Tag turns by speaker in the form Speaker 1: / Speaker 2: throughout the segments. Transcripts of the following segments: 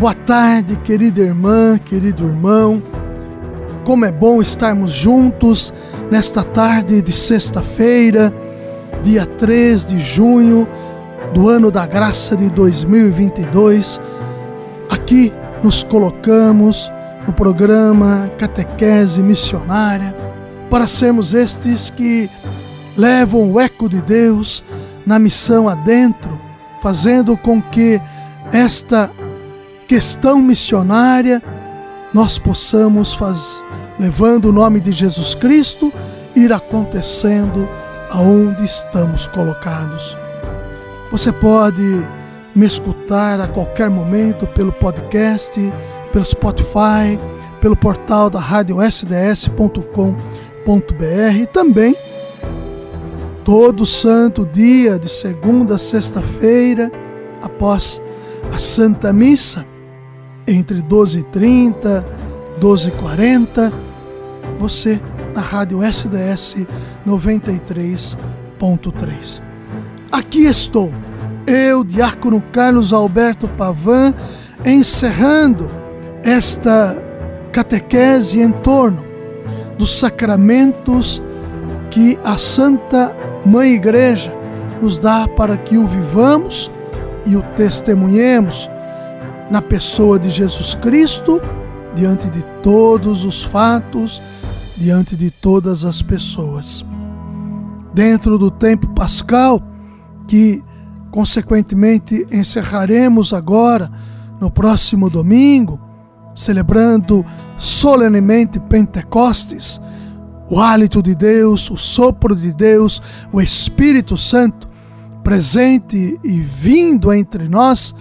Speaker 1: Boa tarde, querida irmã, querido irmão. Como é bom estarmos juntos nesta tarde de sexta-feira, dia 3 de junho do ano da graça de 2022. Aqui nos colocamos no programa Catequese Missionária para sermos estes que levam o eco de Deus na missão adentro, fazendo com que esta questão missionária, nós possamos fazer, levando o nome de Jesus Cristo, ir acontecendo aonde estamos colocados. Você pode me escutar a qualquer momento pelo podcast, pelo Spotify, pelo portal da rádio sds.com.br e também todo santo dia de segunda a sexta-feira após a Santa Missa entre 12h30 e 12h40, você na rádio SDS 93.3. Aqui estou, eu, Diácono Carlos Alberto Pavan, encerrando esta catequese em torno dos sacramentos que a Santa Mãe Igreja nos dá para que o vivamos e o testemunhemos na pessoa de Jesus Cristo, diante de todos os fatos, diante de todas as pessoas. Dentro do tempo pascal, que consequentemente encerraremos agora no próximo domingo, celebrando solenemente Pentecostes, o hálito de Deus, o sopro de Deus, o Espírito Santo presente e vindo entre nós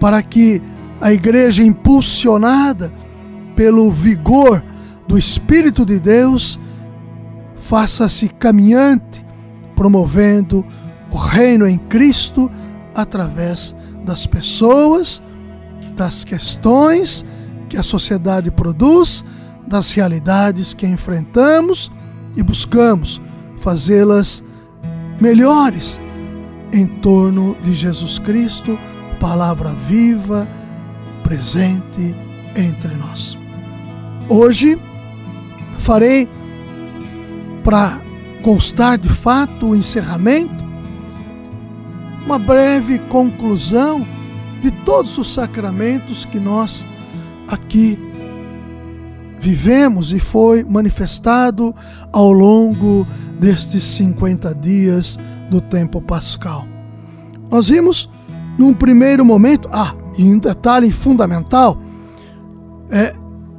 Speaker 1: para que a igreja impulsionada pelo vigor do Espírito de Deus faça-se caminhante, promovendo o reino em Cristo através das pessoas, das questões que a sociedade produz, das realidades que enfrentamos e buscamos fazê-las melhores em torno de Jesus Cristo, palavra viva, presente entre nós. Hoje farei, para constar de fato o encerramento, uma breve conclusão de todos os sacramentos que nós aqui vivemos e foi manifestado ao longo destes 50 dias do tempo pascal. Nós vimos num primeiro momento, ah, e um detalhe fundamental, é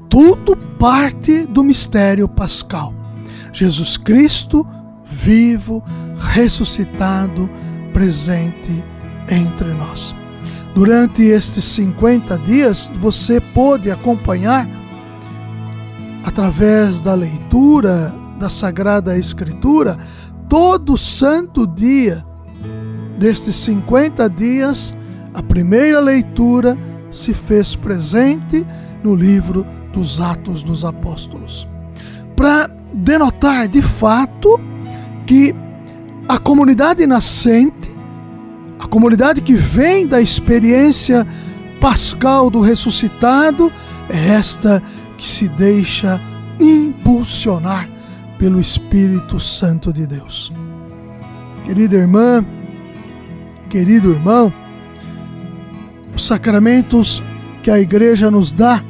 Speaker 1: tudo parte do mistério pascal. Jesus Cristo vivo, ressuscitado, presente entre nós. Durante estes 50 dias, você pôde acompanhar, através da leitura da Sagrada Escritura, todo santo dia destes 50 dias, a primeira leitura se fez presente no livro dos Atos dos Apóstolos. Para denotar de fato que a comunidade nascente, a comunidade que vem da experiência pascal do ressuscitado, é esta que se deixa impulsionar pelo Espírito Santo de Deus. Querida irmã, querido irmão, os sacramentos que a igreja nos dá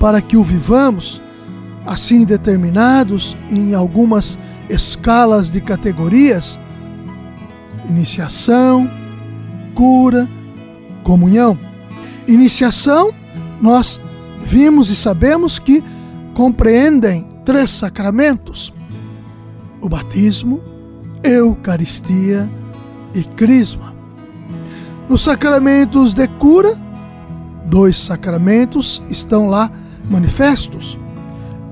Speaker 1: para que o vivamos, assim determinados em algumas escalas de categorias: iniciação, cura, comunhão. Iniciação, nós vimos e sabemos que compreendem três sacramentos: o batismo, Eucaristia e Crisma. Nos sacramentos de cura, dois sacramentos estão lá manifestos: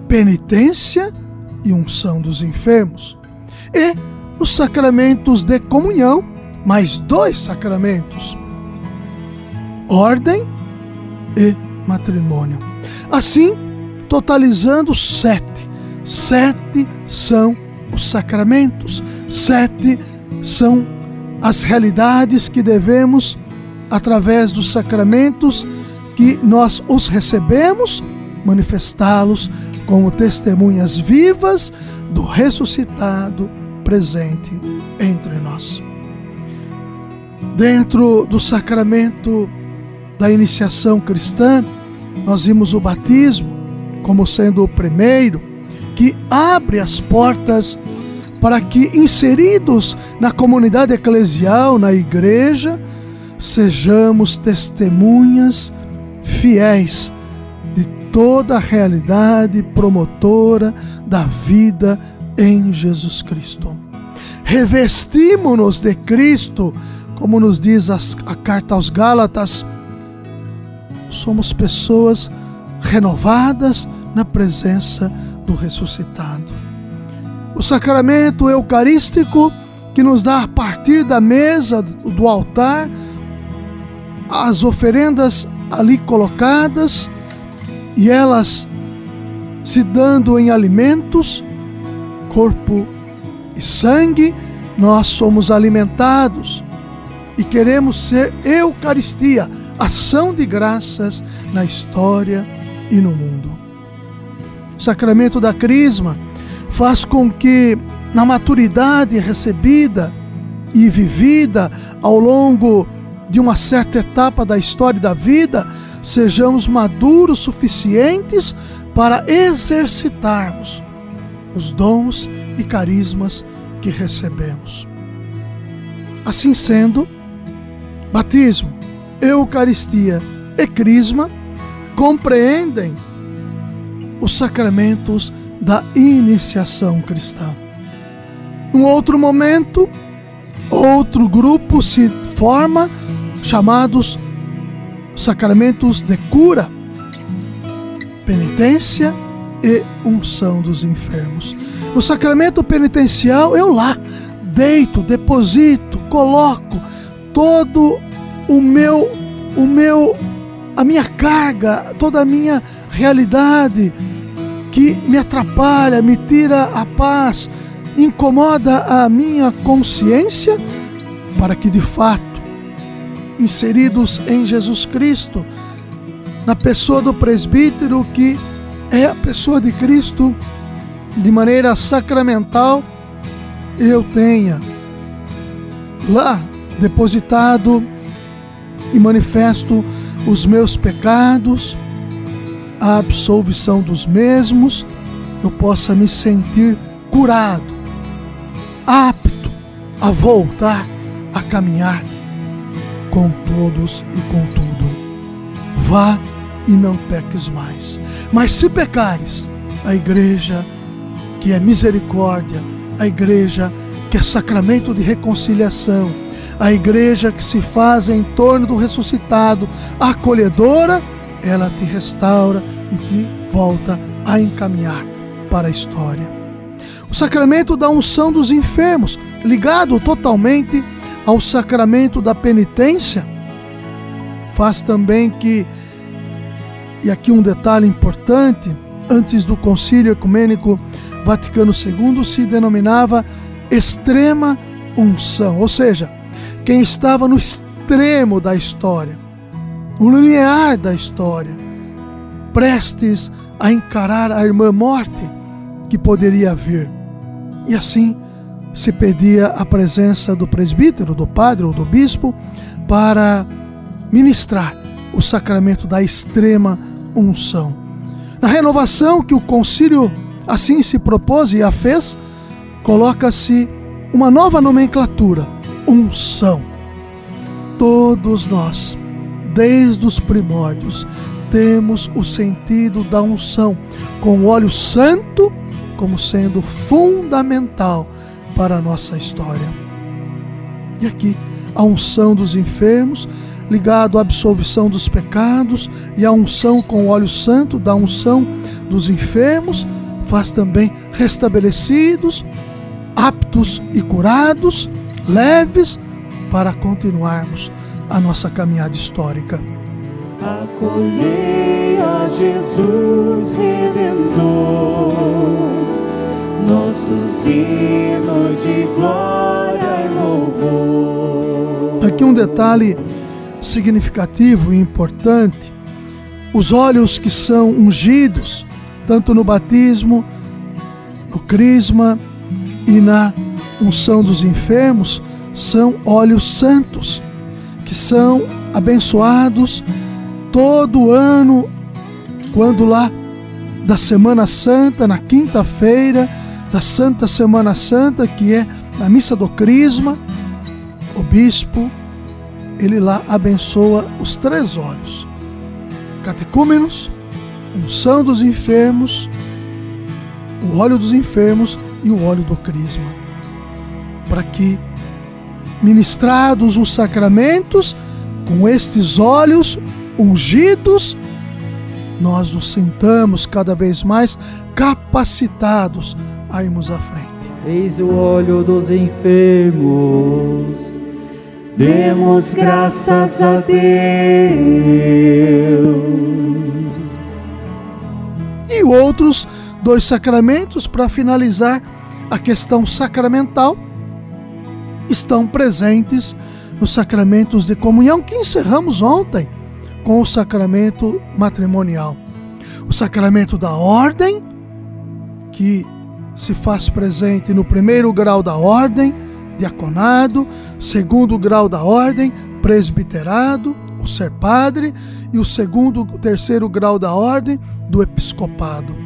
Speaker 1: penitência e unção dos enfermos. E os sacramentos de comunhão, mais dois sacramentos: ordem e matrimônio. Assim, totalizando sete. Sete são os sacramentos, sete são as realidades que devemos, através dos sacramentos que nós os recebemos, manifestá-los como testemunhas vivas do ressuscitado presente entre nós. Dentro do sacramento da iniciação cristã, nós vimos o batismo como sendo o primeiro que abre as portas para que, inseridos na comunidade eclesial, na igreja, sejamos testemunhas fiéis de toda a realidade promotora da vida em Jesus Cristo. Revestimos-nos de Cristo, como nos diz a carta aos Gálatas, somos pessoas renovadas na presença do ressuscitado. O sacramento eucarístico que nos dá a partir da mesa do altar as oferendas ali colocadas e elas se dando em alimentos, corpo e sangue, nós somos alimentados e queremos ser Eucaristia, ação de graças na história e no mundo. O sacramento da Crisma faz com que, na maturidade recebida e vivida ao longo de uma certa etapa da história da vida, sejamos maduros suficientes para exercitarmos os dons e carismas que recebemos. Assim sendo, Batismo, Eucaristia e Crisma compreendem os sacramentos da iniciação cristã. Num outro momento, outro grupo se forma, chamados sacramentos de cura, penitência e unção dos enfermos. No sacramento penitencial, eu lá deito, deposito, coloco todo o meu o meu a minha carga, toda a minha realidade que me atrapalha, me tira a paz, incomoda a minha consciência, para que de fato, inseridos em Jesus Cristo, na pessoa do presbítero que é a pessoa de Cristo, de maneira sacramental, eu tenha lá depositado e manifesto os meus pecados, a absolvição dos mesmos, eu possa me sentir curado, apto a voltar a caminhar com todos e com tudo. Vá e não peques mais. Mas se pecares, a igreja que é misericórdia, a igreja que é sacramento de reconciliação, a igreja que se faz em torno do ressuscitado, acolhedora, ela te restaura e te volta a encaminhar para a história. O sacramento da unção dos enfermos, ligado totalmente ao sacramento da penitência, faz também que, e aqui um detalhe importante, antes do Concílio Ecumênico Vaticano II se denominava extrema unção, ou seja, quem estava no extremo da história, no linear da história, prestes a encarar a irmã morte que poderia vir. E assim se pedia a presença do presbítero, do padre ou do bispo para ministrar o sacramento da extrema unção. Na renovação que o concílio assim se propôs e a fez, coloca-se uma nova nomenclatura unção. Todos nós, desde os primórdios, temos o sentido da unção, com o óleo santo como sendo fundamental para a nossa história. E aqui, a unção dos enfermos ligado à absolvição dos pecados e à unção com o óleo santo da unção dos enfermos, faz também restabelecidos, aptos e curados, leves, para continuarmos a nossa caminhada histórica.
Speaker 2: Acolhei a Jesus Redentor, nossos hinos de glória e louvor.
Speaker 1: Aqui um detalhe significativo e importante: os olhos que são ungidos, tanto no batismo, no crisma e na unção dos enfermos, são óleos santos, que são abençoados todo ano, quando lá da Semana Santa, na quinta-feira da Santa Semana Santa, que é na missa do Crisma, o bispo, ele lá abençoa os três olhos: catecúmenos, unção dos enfermos, o óleo dos enfermos e o óleo do Crisma, para que ministrados os sacramentos, com estes olhos ungidos, nós nos sentamos cada vez mais capacitados a irmos à frente.
Speaker 2: Eis o olho dos enfermos, demos graças a Deus.
Speaker 1: E outros dois sacramentos para finalizar a questão sacramental estão presentes nos sacramentos de comunhão que encerramos ontem com o sacramento matrimonial. O sacramento da ordem, que se faz presente no primeiro grau da ordem, diaconado, segundo grau da ordem, presbiterado, o ser padre, e o segundo, terceiro grau da ordem, do episcopado.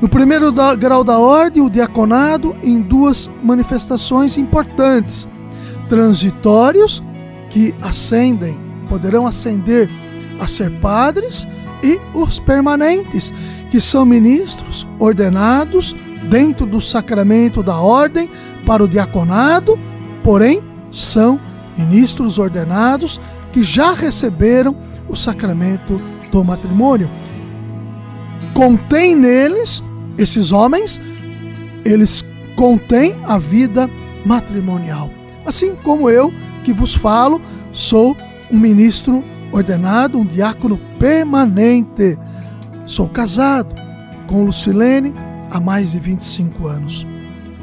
Speaker 1: No primeiro grau da ordem, o diaconado, em duas manifestações importantes transitórios que ascendem, poderão ascender a ser padres, e os permanentes, que são ministros ordenados dentro do sacramento da ordem para o diaconado, porém são ministros ordenados que já receberam o sacramento do matrimônio. Contém neles, esses homens, eles contêm a vida matrimonial. Assim como eu, que vos falo, sou um ministro ordenado, um diácono permanente. Sou casado com Lucilene há mais de 25 anos.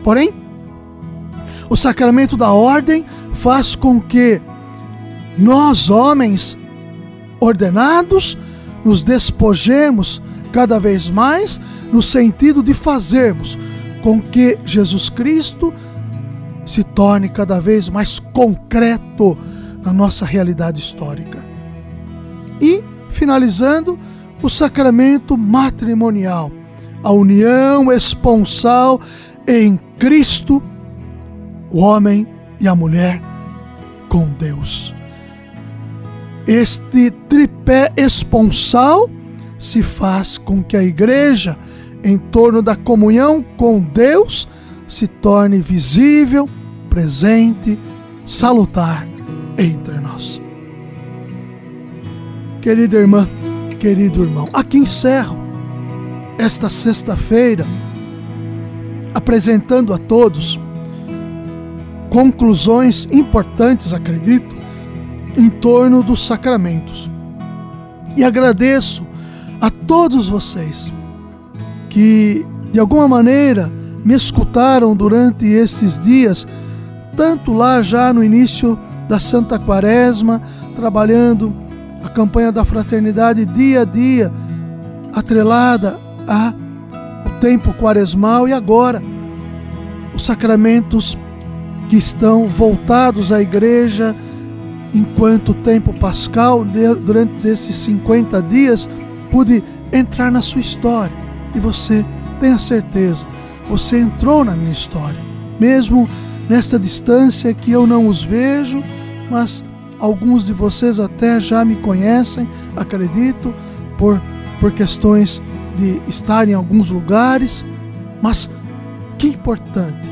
Speaker 1: Porém, o sacramento da ordem faz com que nós, homens ordenados, nos despojemos cada vez mais no sentido de fazermos com que Jesus Cristo se torne cada vez mais concreto na nossa realidade histórica. E, finalizando, o sacramento matrimonial, a união esponsal em Cristo, o homem e a mulher com Deus. Este tripé esponsal se faz com que a igreja, em torno da comunhão com Deus, se torne visível, presente, salutar entre nós. Querida irmã, querido irmão, aqui encerro esta sexta-feira apresentando a todos conclusões importantes, acredito, em torno dos sacramentos. E agradeço a todos vocês que, de alguma maneira, me escutaram durante esses dias, tanto lá já no início da Santa Quaresma, trabalhando a campanha da fraternidade dia a dia, atrelada a o tempo quaresmal e agora os sacramentos que estão voltados à igreja enquanto tempo pascal, durante esses 50 dias, pude entrar na sua história. E você tenha certeza, você entrou na minha história. Mesmo nesta distância que eu não os vejo, mas alguns de vocês até já me conhecem, acredito, por, por questões de estar em alguns lugares, mas que importante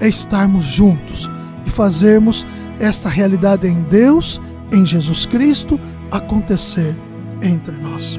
Speaker 1: é estarmos juntos e fazermos esta realidade em Deus em Jesus Cristo acontecer entre nós.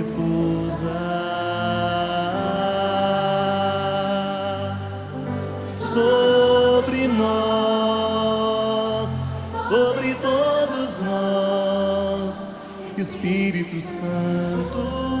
Speaker 2: Sobre nós, sobre todos nós, Espírito Santo,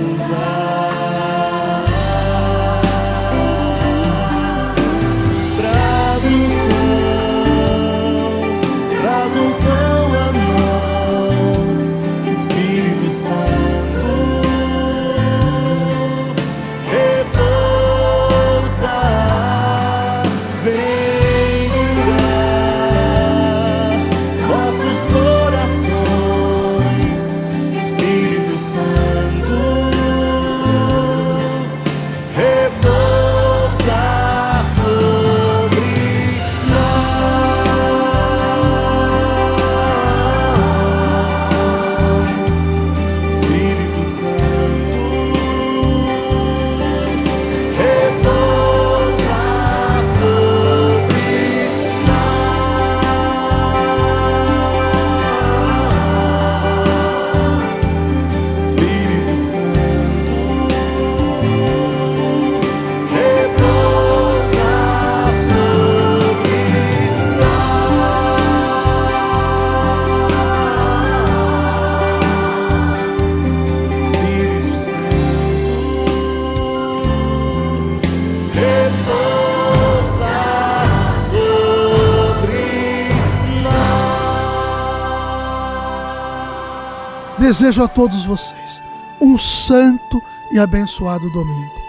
Speaker 1: Desejo a todos vocês um santo e abençoado domingo.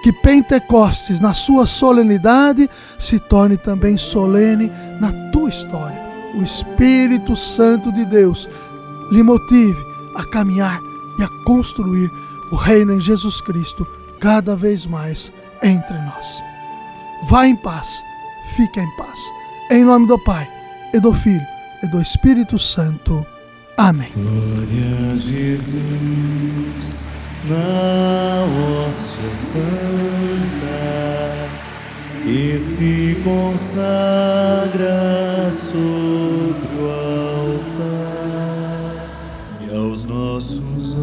Speaker 1: Que Pentecostes, na sua solenidade, se torne também solene na tua história. O Espírito Santo de Deus lhe motive a caminhar e a construir o reino em Jesus Cristo cada vez mais entre nós. Vá em paz, fique em paz. Em nome do Pai, e do Filho, e do Espírito Santo. Amém.
Speaker 2: Glória a Jesus na hóstia santa e se consagra sobre o altar e aos nossos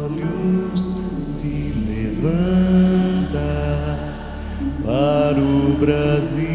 Speaker 2: olhos se levanta para o Brasil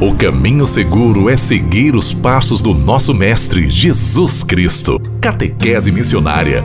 Speaker 3: O caminho seguro é seguir os passos do nosso Mestre Jesus Cristo. Catequese Missionária